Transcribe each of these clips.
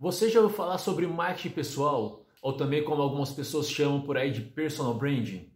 Você já ouviu falar sobre marketing pessoal? Ou também como algumas pessoas chamam por aí de personal branding?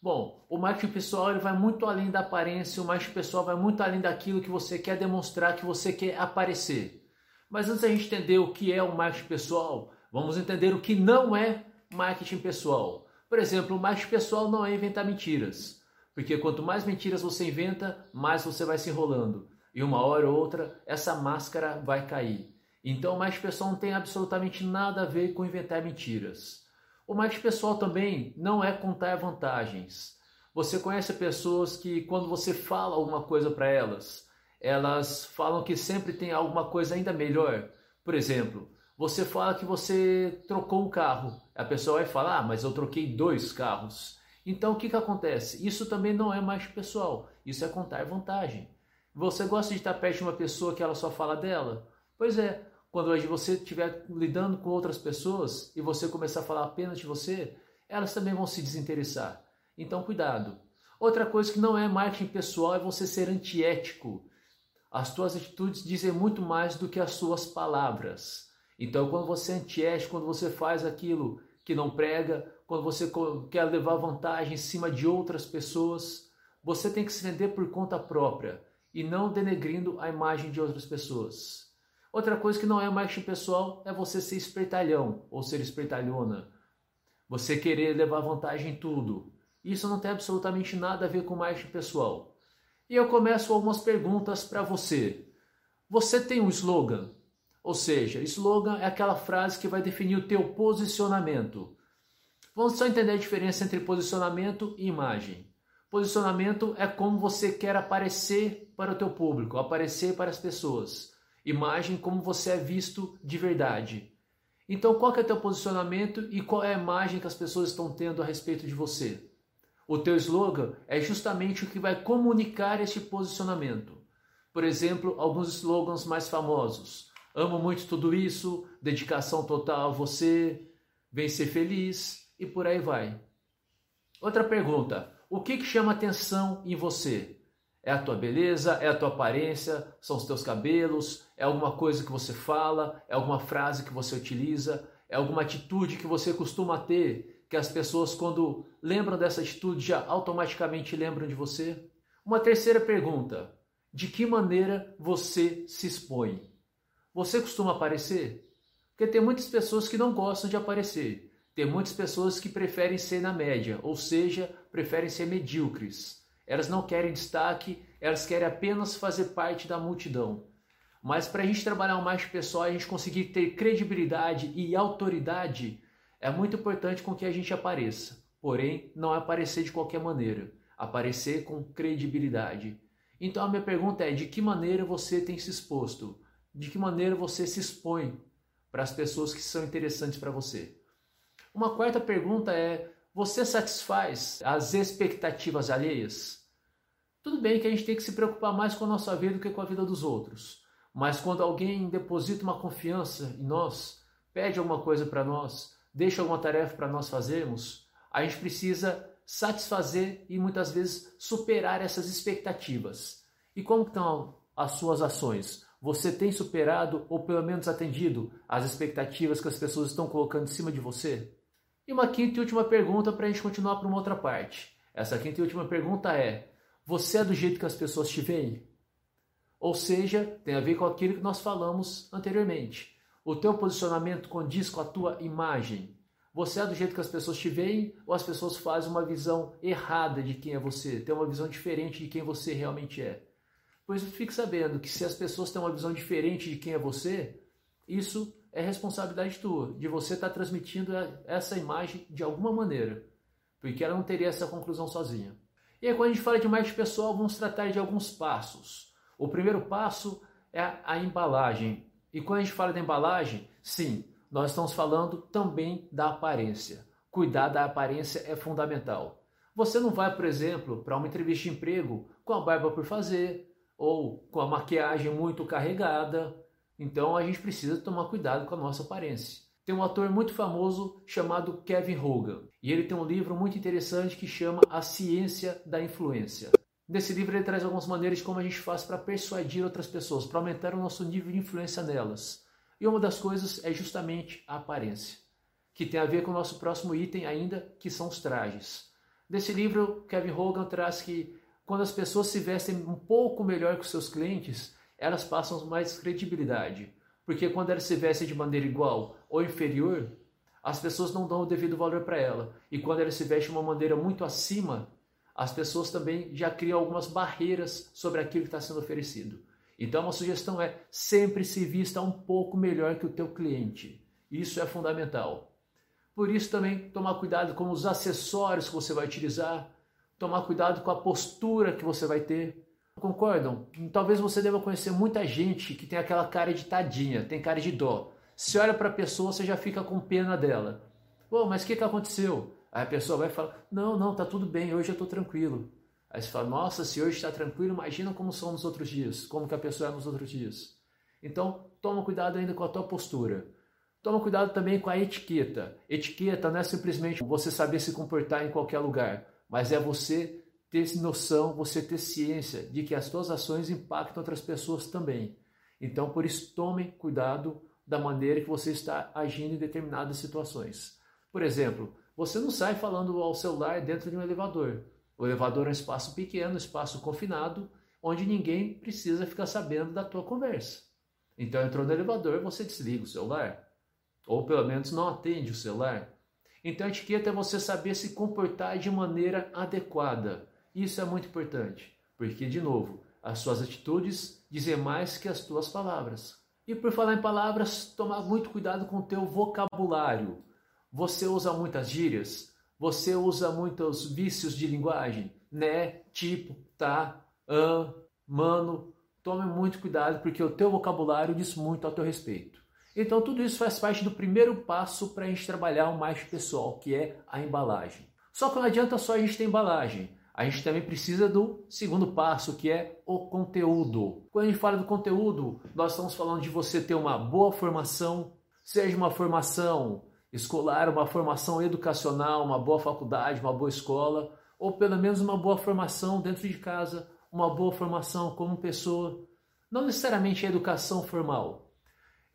Bom, o marketing pessoal ele vai muito além da aparência, o marketing pessoal vai muito além daquilo que você quer demonstrar, que você quer aparecer. Mas antes da gente entender o que é o marketing pessoal, vamos entender o que não é marketing pessoal. Por exemplo, o marketing pessoal não é inventar mentiras, porque quanto mais mentiras você inventa, mais você vai se enrolando. E uma hora ou outra, essa máscara vai cair. Então, o marketing pessoal não tem absolutamente nada a ver com inventar mentiras. O marketing pessoal também não é contar vantagens. Você conhece pessoas que quando você fala alguma coisa para elas, elas falam que sempre tem alguma coisa ainda melhor. Por exemplo, você fala que você trocou um carro, a pessoa vai falar, ah, mas eu troquei dois carros. Então o que, que acontece? Isso também não é marketing pessoal, isso é contar vantagem. Você gosta de estar perto de uma pessoa que ela só fala dela? Pois é, quando você estiver lidando com outras pessoas e você começar a falar apenas de você, elas também vão se desinteressar. Então, cuidado. Outra coisa que não é marketing pessoal é você ser antiético. As suas atitudes dizem muito mais do que as suas palavras. Então, quando você é antiético, quando você faz aquilo que não prega, quando você quer levar vantagem em cima de outras pessoas, você tem que se vender por conta própria e não denegrindo a imagem de outras pessoas. Outra coisa que não é marketing pessoal é você ser espertalhão ou ser espertalhona. Você querer levar vantagem em tudo. Isso não tem absolutamente nada a ver com marketing pessoal. E eu começo algumas perguntas para você. Você tem um slogan? Ou seja, slogan é aquela frase que vai definir o teu posicionamento. Vamos só entender a diferença entre posicionamento e imagem. Posicionamento é como você quer aparecer para o teu público, aparecer para as pessoas imagem como você é visto de verdade. Então, qual é o teu posicionamento e qual é a imagem que as pessoas estão tendo a respeito de você? O teu slogan é justamente o que vai comunicar este posicionamento. Por exemplo, alguns slogans mais famosos. Amo muito tudo isso, dedicação total a você, vem ser feliz e por aí vai. Outra pergunta: o que, que chama atenção em você? É a tua beleza? É a tua aparência? São os teus cabelos? É alguma coisa que você fala? É alguma frase que você utiliza? É alguma atitude que você costuma ter que as pessoas, quando lembram dessa atitude, já automaticamente lembram de você? Uma terceira pergunta: de que maneira você se expõe? Você costuma aparecer? Porque tem muitas pessoas que não gostam de aparecer. Tem muitas pessoas que preferem ser na média, ou seja, preferem ser medíocres. Elas não querem destaque, elas querem apenas fazer parte da multidão. Mas para a gente trabalhar mais pessoal, a gente conseguir ter credibilidade e autoridade, é muito importante com que a gente apareça. Porém, não é aparecer de qualquer maneira, aparecer com credibilidade. Então a minha pergunta é: de que maneira você tem se exposto? De que maneira você se expõe para as pessoas que são interessantes para você? Uma quarta pergunta é: você satisfaz as expectativas alheias? Tudo bem que a gente tem que se preocupar mais com a nossa vida do que com a vida dos outros. Mas quando alguém deposita uma confiança em nós, pede alguma coisa para nós, deixa alguma tarefa para nós fazermos, a gente precisa satisfazer e muitas vezes superar essas expectativas. E como estão as suas ações? Você tem superado ou pelo menos atendido as expectativas que as pessoas estão colocando em cima de você? E uma quinta e última pergunta para a gente continuar para uma outra parte. Essa quinta e última pergunta é: Você é do jeito que as pessoas te veem? Ou seja, tem a ver com aquilo que nós falamos anteriormente. O teu posicionamento condiz com a tua imagem. Você é do jeito que as pessoas te veem ou as pessoas fazem uma visão errada de quem é você, tem uma visão diferente de quem você realmente é? Pois fique sabendo que se as pessoas têm uma visão diferente de quem é você, isso é responsabilidade tua, de você estar tá transmitindo essa imagem de alguma maneira, porque ela não teria essa conclusão sozinha. E aí, quando a gente fala de marketing pessoal, vamos tratar de alguns passos. O primeiro passo é a embalagem. E quando a gente fala da embalagem, sim, nós estamos falando também da aparência. Cuidar da aparência é fundamental. Você não vai, por exemplo, para uma entrevista de emprego com a barba por fazer ou com a maquiagem muito carregada então a gente precisa tomar cuidado com a nossa aparência. Tem um ator muito famoso chamado Kevin Hogan, e ele tem um livro muito interessante que chama A Ciência da Influência. Nesse livro ele traz algumas maneiras de como a gente faz para persuadir outras pessoas, para aumentar o nosso nível de influência nelas. E uma das coisas é justamente a aparência, que tem a ver com o nosso próximo item ainda, que são os trajes. Nesse livro, Kevin Hogan traz que quando as pessoas se vestem um pouco melhor que os seus clientes, elas passam mais credibilidade. Porque quando elas se vestem de maneira igual ou inferior, as pessoas não dão o devido valor para ela. E quando elas se vestem de uma maneira muito acima, as pessoas também já criam algumas barreiras sobre aquilo que está sendo oferecido. Então, uma sugestão é sempre se vista um pouco melhor que o teu cliente. Isso é fundamental. Por isso também tomar cuidado com os acessórios que você vai utilizar, tomar cuidado com a postura que você vai ter. Concordam? Talvez você deva conhecer muita gente que tem aquela cara de tadinha, tem cara de dó. Se olha para a pessoa, você já fica com pena dela. Pô, mas o que, que aconteceu? Aí a pessoa vai falar: Não, não, tá tudo bem, hoje eu estou tranquilo. Aí você fala: Nossa, se hoje está tranquilo, imagina como são nos outros dias, como que a pessoa é nos outros dias. Então, toma cuidado ainda com a tua postura. Toma cuidado também com a etiqueta. Etiqueta não é simplesmente você saber se comportar em qualquer lugar, mas é você ter noção, você ter ciência de que as suas ações impactam outras pessoas também. Então, por isso, tome cuidado da maneira que você está agindo em determinadas situações. Por exemplo, você não sai falando ao celular dentro de um elevador. O elevador é um espaço pequeno, um espaço confinado, onde ninguém precisa ficar sabendo da tua conversa. Então, entrou no elevador, você desliga o celular. Ou pelo menos não atende o celular. Então, a etiqueta é você saber se comportar de maneira adequada. Isso é muito importante, porque, de novo, as suas atitudes dizem mais que as tuas palavras. E por falar em palavras, tomar muito cuidado com o teu vocabulário. Você usa muitas gírias? Você usa muitos vícios de linguagem? Né, tipo, tá, ah, mano. Tome muito cuidado porque o teu vocabulário diz muito ao teu respeito. Então tudo isso faz parte do primeiro passo para a gente trabalhar o mais pessoal, que é a embalagem. Só que não adianta só a gente ter embalagem a gente também precisa do segundo passo, que é o conteúdo. Quando a gente fala do conteúdo, nós estamos falando de você ter uma boa formação, seja uma formação escolar, uma formação educacional, uma boa faculdade, uma boa escola, ou pelo menos uma boa formação dentro de casa, uma boa formação como pessoa, não necessariamente a educação formal.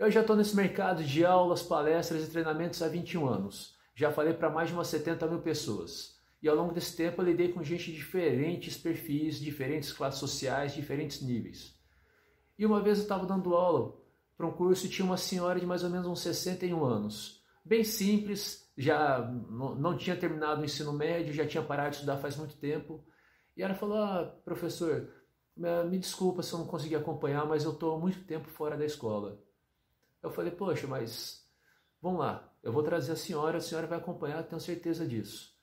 Eu já estou nesse mercado de aulas, palestras e treinamentos há 21 anos. Já falei para mais de umas 70 mil pessoas. E ao longo desse tempo eu lidei com gente de diferentes perfis, diferentes classes sociais, diferentes níveis. E uma vez eu estava dando aula para um curso e tinha uma senhora de mais ou menos uns 61 anos. Bem simples, já não tinha terminado o ensino médio, já tinha parado de estudar faz muito tempo. E ela falou: ah, professor, me desculpa se eu não consegui acompanhar, mas eu estou muito tempo fora da escola. Eu falei: poxa, mas vamos lá, eu vou trazer a senhora, a senhora vai acompanhar, tenho certeza disso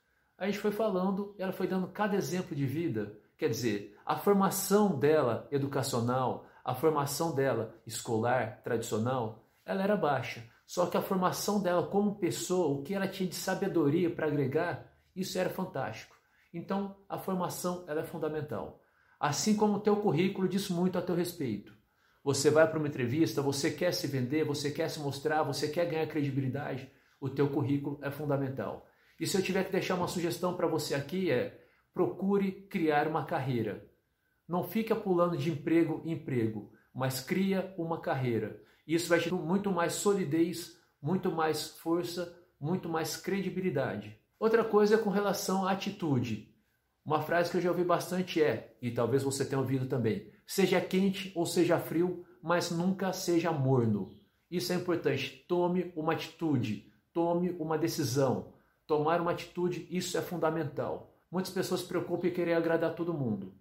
a gente foi falando, ela foi dando cada exemplo de vida. Quer dizer, a formação dela educacional, a formação dela escolar, tradicional, ela era baixa. Só que a formação dela como pessoa, o que ela tinha de sabedoria para agregar, isso era fantástico. Então, a formação ela é fundamental. Assim como o teu currículo diz muito a teu respeito. Você vai para uma entrevista, você quer se vender, você quer se mostrar, você quer ganhar credibilidade, o teu currículo é fundamental. E se eu tiver que deixar uma sugestão para você aqui é procure criar uma carreira. Não fica pulando de emprego em emprego, mas cria uma carreira. Isso vai te dar muito mais solidez, muito mais força, muito mais credibilidade. Outra coisa é com relação à atitude. Uma frase que eu já ouvi bastante é, e talvez você tenha ouvido também, seja quente ou seja frio, mas nunca seja morno. Isso é importante. Tome uma atitude, tome uma decisão. Tomar uma atitude, isso é fundamental. Muitas pessoas se preocupam em querer agradar todo mundo.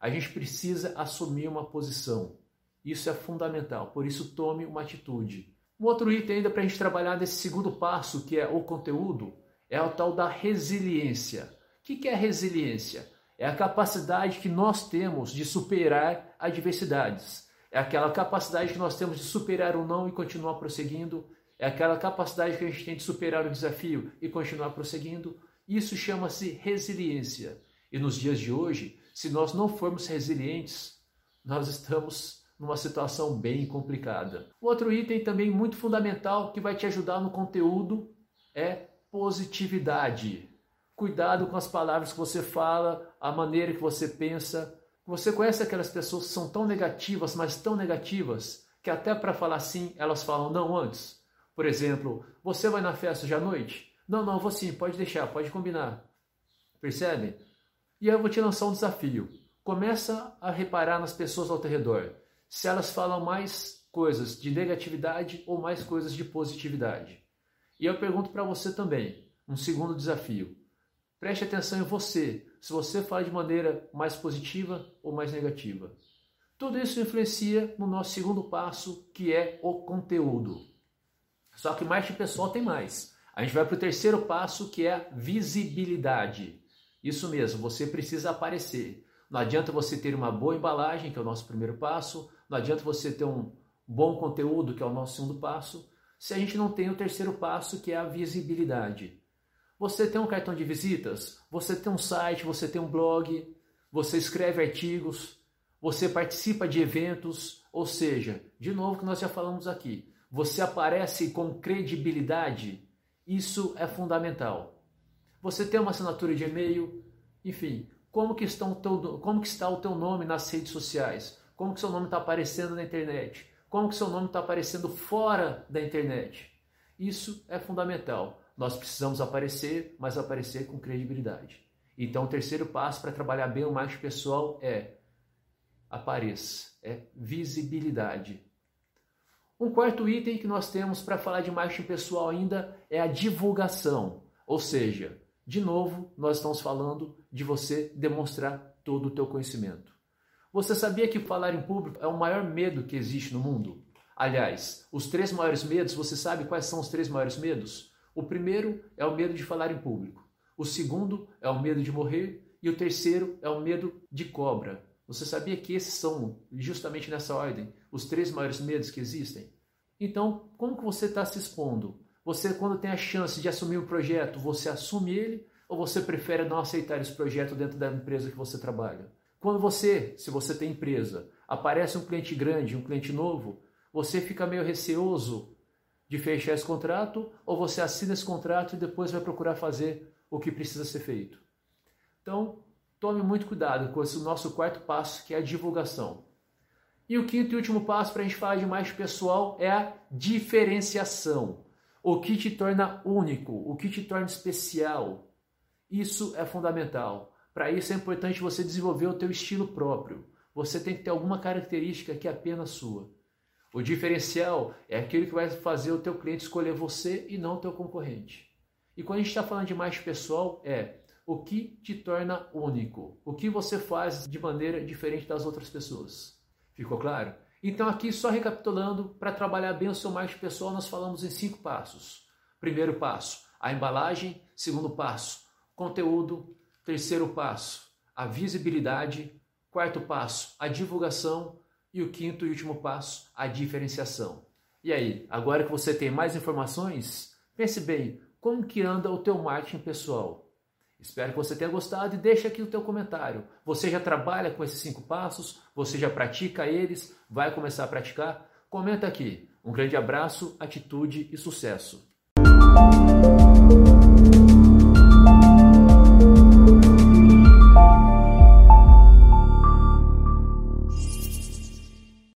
A gente precisa assumir uma posição. Isso é fundamental, por isso tome uma atitude. Um outro item ainda para a gente trabalhar nesse segundo passo, que é o conteúdo, é o tal da resiliência. O que é resiliência? É a capacidade que nós temos de superar adversidades. É aquela capacidade que nós temos de superar o não e continuar prosseguindo. É aquela capacidade que a gente tem de superar o desafio e continuar prosseguindo. Isso chama-se resiliência. E nos dias de hoje, se nós não formos resilientes, nós estamos numa situação bem complicada. Outro item também muito fundamental que vai te ajudar no conteúdo é positividade. Cuidado com as palavras que você fala, a maneira que você pensa. Você conhece aquelas pessoas que são tão negativas, mas tão negativas, que até para falar sim, elas falam não antes. Por exemplo, você vai na festa hoje à noite? Não, não, vou sim, pode deixar, pode combinar. Percebe? E aí eu vou te lançar um desafio. Começa a reparar nas pessoas ao teu redor. Se elas falam mais coisas de negatividade ou mais coisas de positividade. E eu pergunto para você também, um segundo desafio. Preste atenção em você, se você fala de maneira mais positiva ou mais negativa. Tudo isso influencia no nosso segundo passo, que é o conteúdo. Só que marketing pessoal tem mais. A gente vai para o terceiro passo, que é a visibilidade. Isso mesmo, você precisa aparecer. Não adianta você ter uma boa embalagem, que é o nosso primeiro passo, não adianta você ter um bom conteúdo, que é o nosso segundo passo, se a gente não tem o terceiro passo, que é a visibilidade. Você tem um cartão de visitas, você tem um site, você tem um blog, você escreve artigos, você participa de eventos, ou seja, de novo que nós já falamos aqui, você aparece com credibilidade, isso é fundamental. Você tem uma assinatura de e-mail, enfim, como que, estão teu, como que está o teu nome nas redes sociais? Como que seu nome está aparecendo na internet? Como que seu nome está aparecendo fora da internet? Isso é fundamental. Nós precisamos aparecer, mas aparecer com credibilidade. Então, o terceiro passo para trabalhar bem o marketing pessoal é apareça, é visibilidade. Um quarto item que nós temos para falar de marketing pessoal ainda é a divulgação, ou seja, de novo, nós estamos falando de você demonstrar todo o teu conhecimento. Você sabia que falar em público é o maior medo que existe no mundo? Aliás, os três maiores medos, você sabe quais são os três maiores medos? O primeiro é o medo de falar em público. O segundo é o medo de morrer. E o terceiro é o medo de cobra. Você sabia que esses são, justamente nessa ordem, os três maiores medos que existem? Então, como que você está se expondo? Você, quando tem a chance de assumir um projeto, você assume ele ou você prefere não aceitar esse projeto dentro da empresa que você trabalha? Quando você, se você tem empresa, aparece um cliente grande, um cliente novo, você fica meio receoso de fechar esse contrato ou você assina esse contrato e depois vai procurar fazer o que precisa ser feito? Então, tome muito cuidado com esse nosso quarto passo, que é a divulgação. E o quinto e último passo para a gente falar de mais pessoal é a diferenciação. O que te torna único, o que te torna especial. Isso é fundamental. Para isso é importante você desenvolver o teu estilo próprio. Você tem que ter alguma característica que é apenas sua. O diferencial é aquilo que vai fazer o teu cliente escolher você e não o teu concorrente. E quando a gente está falando de mais pessoal, é o que te torna único, o que você faz de maneira diferente das outras pessoas. Ficou claro? Então, aqui, só recapitulando, para trabalhar bem o seu marketing pessoal, nós falamos em cinco passos. Primeiro passo, a embalagem. Segundo passo, conteúdo. Terceiro passo, a visibilidade. Quarto passo, a divulgação. E o quinto e último passo, a diferenciação. E aí, agora que você tem mais informações, pense bem, como que anda o teu marketing pessoal? Espero que você tenha gostado e deixe aqui o teu comentário. Você já trabalha com esses cinco passos? Você já pratica eles? Vai começar a praticar? Comenta aqui. Um grande abraço, atitude e sucesso!